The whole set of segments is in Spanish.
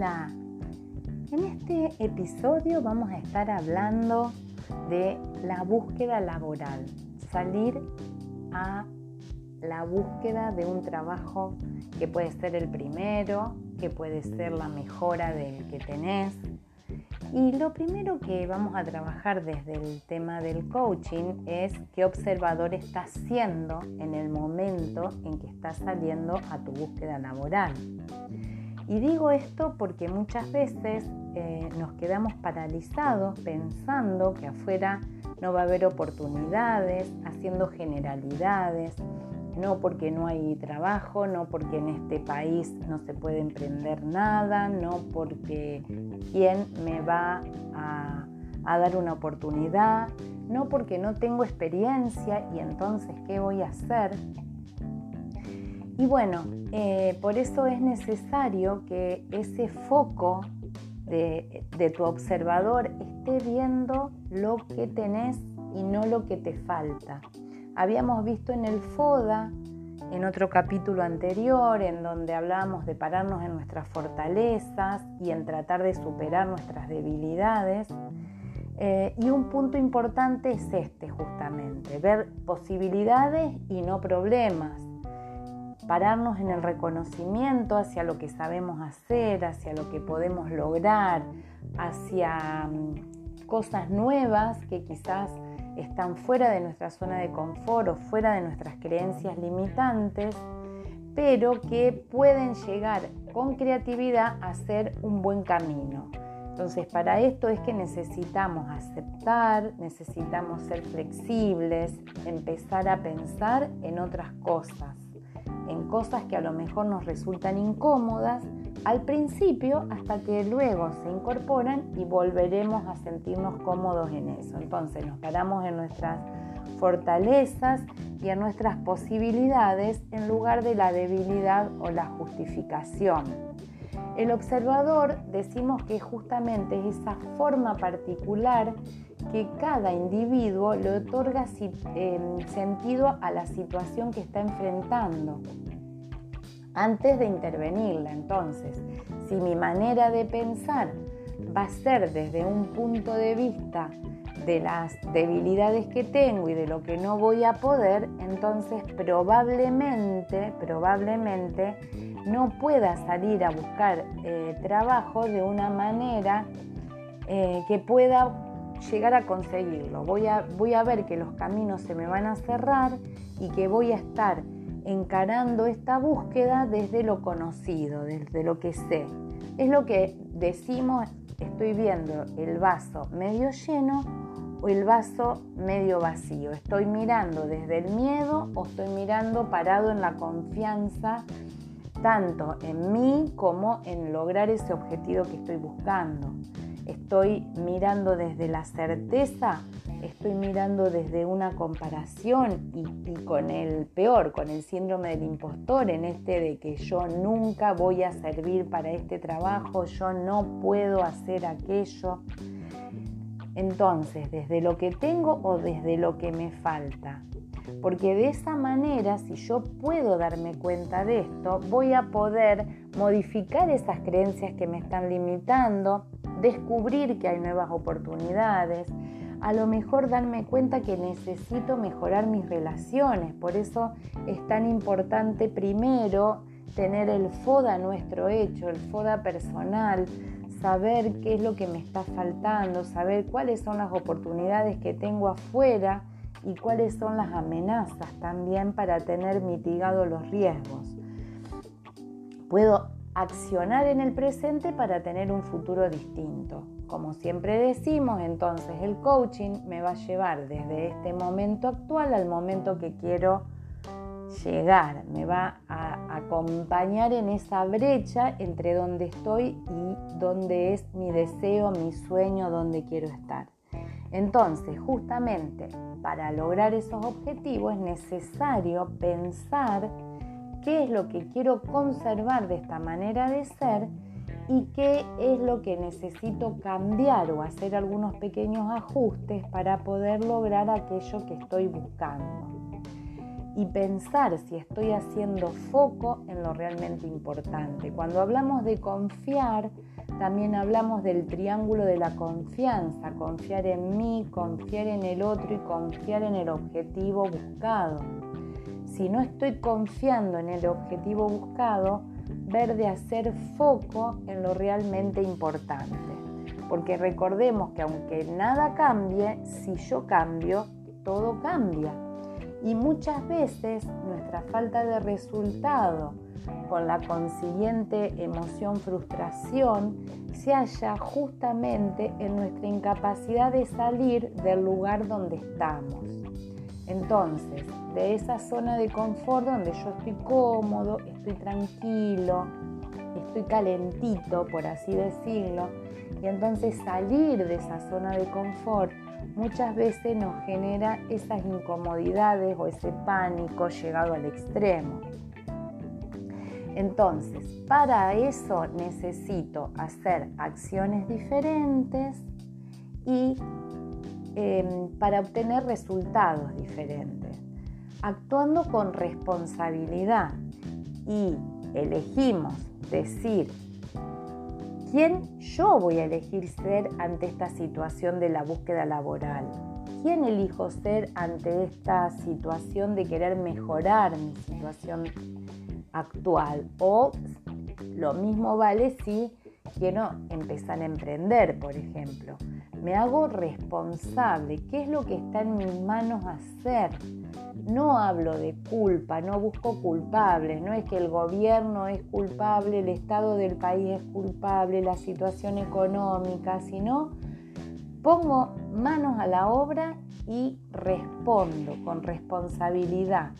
Hola, en este episodio vamos a estar hablando de la búsqueda laboral, salir a la búsqueda de un trabajo que puede ser el primero, que puede ser la mejora del que tenés. Y lo primero que vamos a trabajar desde el tema del coaching es qué observador estás siendo en el momento en que estás saliendo a tu búsqueda laboral. Y digo esto porque muchas veces eh, nos quedamos paralizados pensando que afuera no va a haber oportunidades, haciendo generalidades, no porque no hay trabajo, no porque en este país no se puede emprender nada, no porque quién me va a, dar una oportunidad, no porque no tengo experiencia y entonces qué voy a hacer. Y bueno, eh, por eso es necesario que ese foco de, de, tu observador esté viendo lo que tenés y no lo que te falta. Habíamos visto en el FODA, en otro capítulo anterior, en donde hablábamos de pararnos en nuestras fortalezas y en tratar de superar nuestras debilidades. Eh, y un punto importante es este justamente, ver posibilidades y no problemas pararnos en el reconocimiento hacia lo que sabemos hacer, hacia lo que podemos lograr, hacia mm, cosas nuevas que quizás están fuera de nuestra zona de confort o fuera de nuestras creencias limitantes, pero que pueden llegar con creatividad a ser un buen camino. Entonces, para esto es que necesitamos aceptar, necesitamos ser flexibles, empezar a pensar en otras cosas en cosas que a lo mejor nos resultan incómodas al principio hasta que luego se incorporan y volveremos a sentirnos cómodos en eso. Entonces nos paramos en nuestras fortalezas y en nuestras posibilidades en lugar de la debilidad o la justificación. El observador decimos que justamente es esa forma particular que cada individuo le otorga em, sentido a la situación que está enfrentando antes de intervenirla. Entonces, si mi manera de pensar va a ser desde un punto de vista de las debilidades que tengo y de lo que no voy a poder, entonces probablemente, probablemente no pueda salir a buscar eh, trabajo de una manera eh, que pueda llegar a conseguirlo. Voy a, voy a ver que los caminos se me van a cerrar y que voy a estar encarando esta búsqueda desde lo conocido, desde lo que sé. Es lo que decimos, estoy viendo el vaso medio lleno o el vaso medio vacío. Estoy mirando desde el miedo o estoy mirando parado en la confianza, tanto en mí como en lograr ese objetivo que estoy buscando estoy mirando desde la certeza, estoy mirando desde una comparación y, con el peor, con el síndrome del impostor, en este de que yo nunca voy a servir para este trabajo, yo no puedo hacer aquello. Entonces, desde lo que tengo o desde lo que me falta. Porque de esa manera, si yo puedo darme cuenta de esto, voy a poder modificar esas creencias que me están limitando, descubrir que hay nuevas oportunidades, a lo mejor darme cuenta que necesito mejorar mis relaciones. Por eso es tan importante primero tener el FODA nuestro hecho, el FODA personal, saber qué es lo que me está faltando, saber cuáles son las oportunidades que tengo afuera y cuáles son las amenazas también para tener mitigados los riesgos. Puedo accionar en el presente para tener un futuro distinto. Como siempre decimos, entonces el coaching me va a llevar desde este momento actual al momento que quiero llegar, me va a acompañar en esa brecha entre donde estoy y donde es mi deseo, mi sueño, donde quiero estar. Entonces, justamente para lograr esos objetivos es necesario pensar qué es lo que quiero conservar de esta manera de ser y qué es lo que necesito cambiar o hacer algunos pequeños ajustes para poder lograr aquello que estoy buscando. y pensar si estoy haciendo foco en lo realmente importante. Cuando hablamos de confiar, también hablamos del triángulo de la confianza, confiar en mí, confiar en el otro y confiar en el objetivo buscado. Si no estoy confiando en el objetivo buscado, ver de hacer foco en lo realmente importante. Porque recordemos que aunque nada cambie, si yo cambio, todo cambia. Y muchas veces nuestra falta de resultado con la consiguiente emoción frustración se halla justamente en nuestra incapacidad de salir del lugar donde estamos. Entonces, de esa zona de confort donde yo estoy cómodo, estoy tranquilo, estoy calentito, por así decirlo, y entonces salir de esa zona de confort muchas veces nos genera esas incomodidades o ese pánico llegado al extremo. Entonces, para eso necesito hacer acciones diferentes y em, para obtener resultados diferentes, actuando con responsabilidad y elegimos decir quién yo voy a elegir ser ante esta situación de la búsqueda laboral. ¿Quién elijo ser ante esta situación de querer mejorar mi situación actual. O lo mismo vale si quiero empezar a emprender, por ejemplo. Me hago responsable. ¿Qué es lo que está en mis manos hacer? No hablo de culpa, no busco culpables. No es que el gobierno es culpable, el estado del país es culpable, la situación económica, sino pongo manos a la obra y respondo con responsabilidad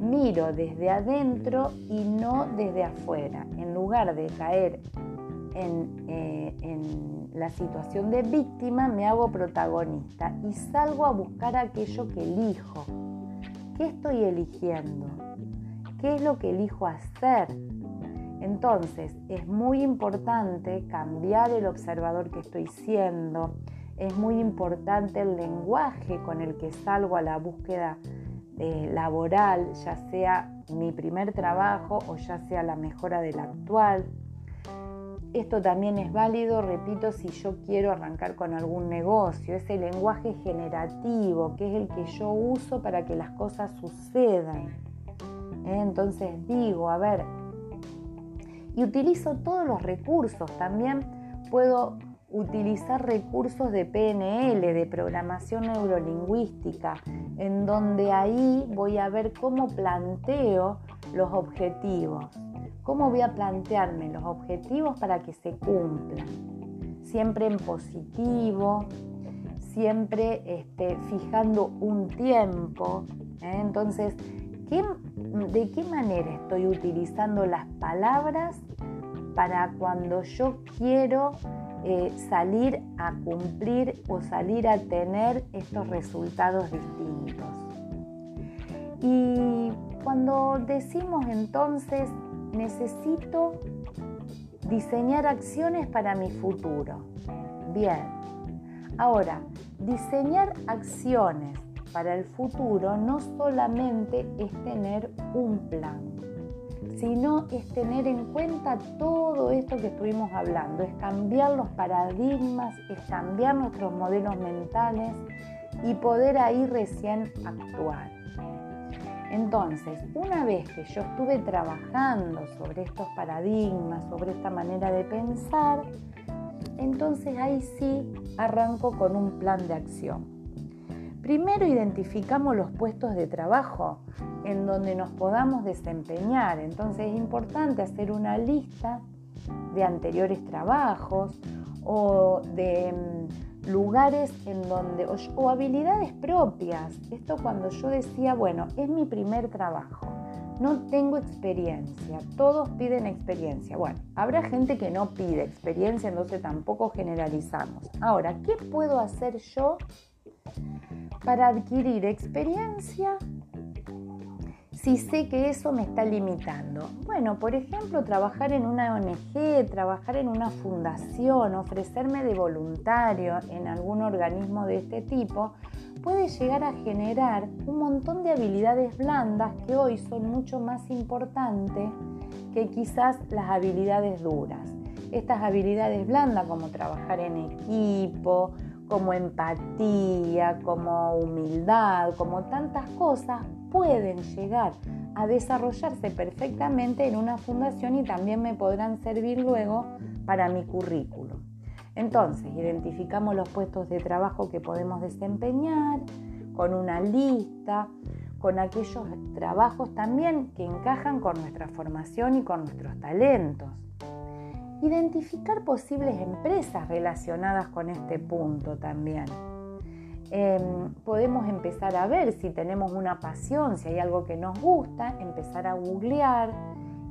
miro desde adentro y no desde afuera. En lugar de caer eh, en, la situación de víctima, me hago protagonista y salgo a buscar aquello que elijo. ¿Qué estoy eligiendo? ¿Qué es lo que elijo hacer? Entonces, es muy importante cambiar el observador que estoy siendo. Es muy importante el lenguaje con el que salgo a la búsqueda eh, laboral, ya sea mi primer trabajo o ya sea la mejora del actual. Esto también es válido, repito, si yo quiero arrancar con algún negocio, ese lenguaje generativo que es el que yo uso para que las cosas sucedan. ¿Eh? Entonces digo, a ver, y utilizo todos los recursos, también puedo utilizar recursos de PNL, de programación neurolingüística, en donde ahí voy a ver cómo planteo los objetivos, cómo voy a plantearme los objetivos para que se cumplan, siempre en positivo, siempre este, fijando un tiempo. ¿eh? Entonces, ¿de qué manera estoy utilizando las palabras para cuando yo quiero eh, salir a cumplir o salir a tener estos resultados distintos. Y cuando decimos entonces, necesito diseñar acciones para mi futuro. Bien, ahora, diseñar acciones para el futuro no solamente es tener un plan, sino es tener en cuenta todo esto que estuvimos hablando, es cambiar los paradigmas, es cambiar nuestros modelos mentales y poder ahí recién actuar. Entonces, una vez que yo estuve trabajando sobre estos paradigmas, sobre esta manera de pensar, entonces ahí sí arranco con un plan de acción. Primero identificamos los puestos de trabajo en donde nos podamos desempeñar. Entonces es importante hacer una lista de anteriores trabajos o de mm, lugares en donde, o, habilidades propias. Esto cuando yo decía, bueno, es mi primer trabajo, no tengo experiencia, todos piden experiencia. Bueno, habrá gente que no pide experiencia, entonces tampoco generalizamos. Ahora, ¿qué puedo hacer yo para adquirir experiencia si sé que eso me está limitando? Bueno, por ejemplo, trabajar en una ONG, trabajar en una fundación, ofrecerme de voluntario en algún organismo de este tipo, puede llegar a generar un montón de habilidades blandas que hoy son mucho más importantes que quizás las habilidades duras. Estas habilidades blandas como trabajar en equipo, como empatía, como humildad, como tantas cosas, pueden llegar a desarrollarse perfectamente en una fundación y también me podrán servir luego para mi currículum. Entonces, identificamos los puestos de trabajo que podemos desempeñar con una lista, con aquellos trabajos también que encajan con nuestra formación y con nuestros talentos. Identificar posibles empresas relacionadas con este punto también. Em, podemos empezar a ver si tenemos una pasión, si hay algo que nos gusta, empezar a googlear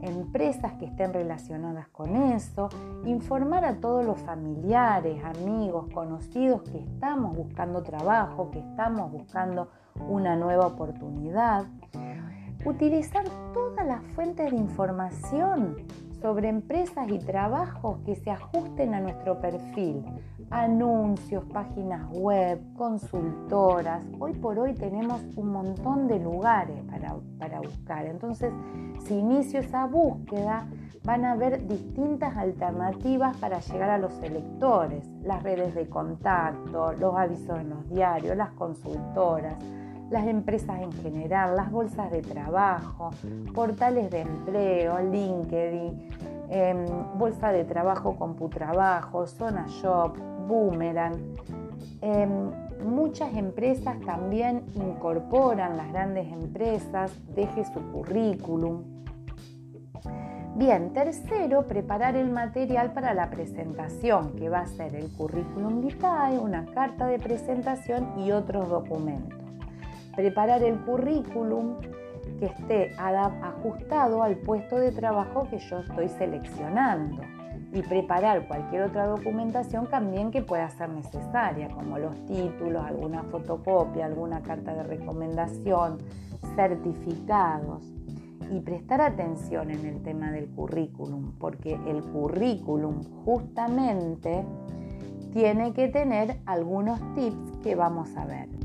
empresas que estén relacionadas con eso, informar a todos los familiares, amigos, conocidos que estamos buscando trabajo, que estamos buscando una nueva oportunidad. Utilizar todas las fuentes de información sobre empresas y trabajos que se ajusten a nuestro perfil. Anuncios, páginas web, consultoras. Hoy por hoy tenemos un montón de lugares para, para buscar. Entonces, si inicio esa búsqueda, van a haber distintas alternativas para llegar a los electores. Las redes de contacto, los avisos en los diarios, las consultoras las empresas en general, las bolsas de trabajo, portales de empleo, LinkedIn, em, bolsa de trabajo, CompuTrabajo, Zona Shop, Boomerang. Em, muchas empresas también incorporan las grandes empresas, deje su currículum. Bien, tercero, preparar el material para la presentación, que va a ser el currículum vitae, una carta de presentación y otros documentos preparar el currículum que esté ajustado al puesto de trabajo que yo estoy seleccionando y preparar cualquier otra documentación también que pueda ser necesaria, como los títulos, alguna fotocopia, alguna carta de recomendación, certificados. Y prestar atención en el tema del currículum, porque el currículum justamente tiene que tener algunos tips que vamos a ver.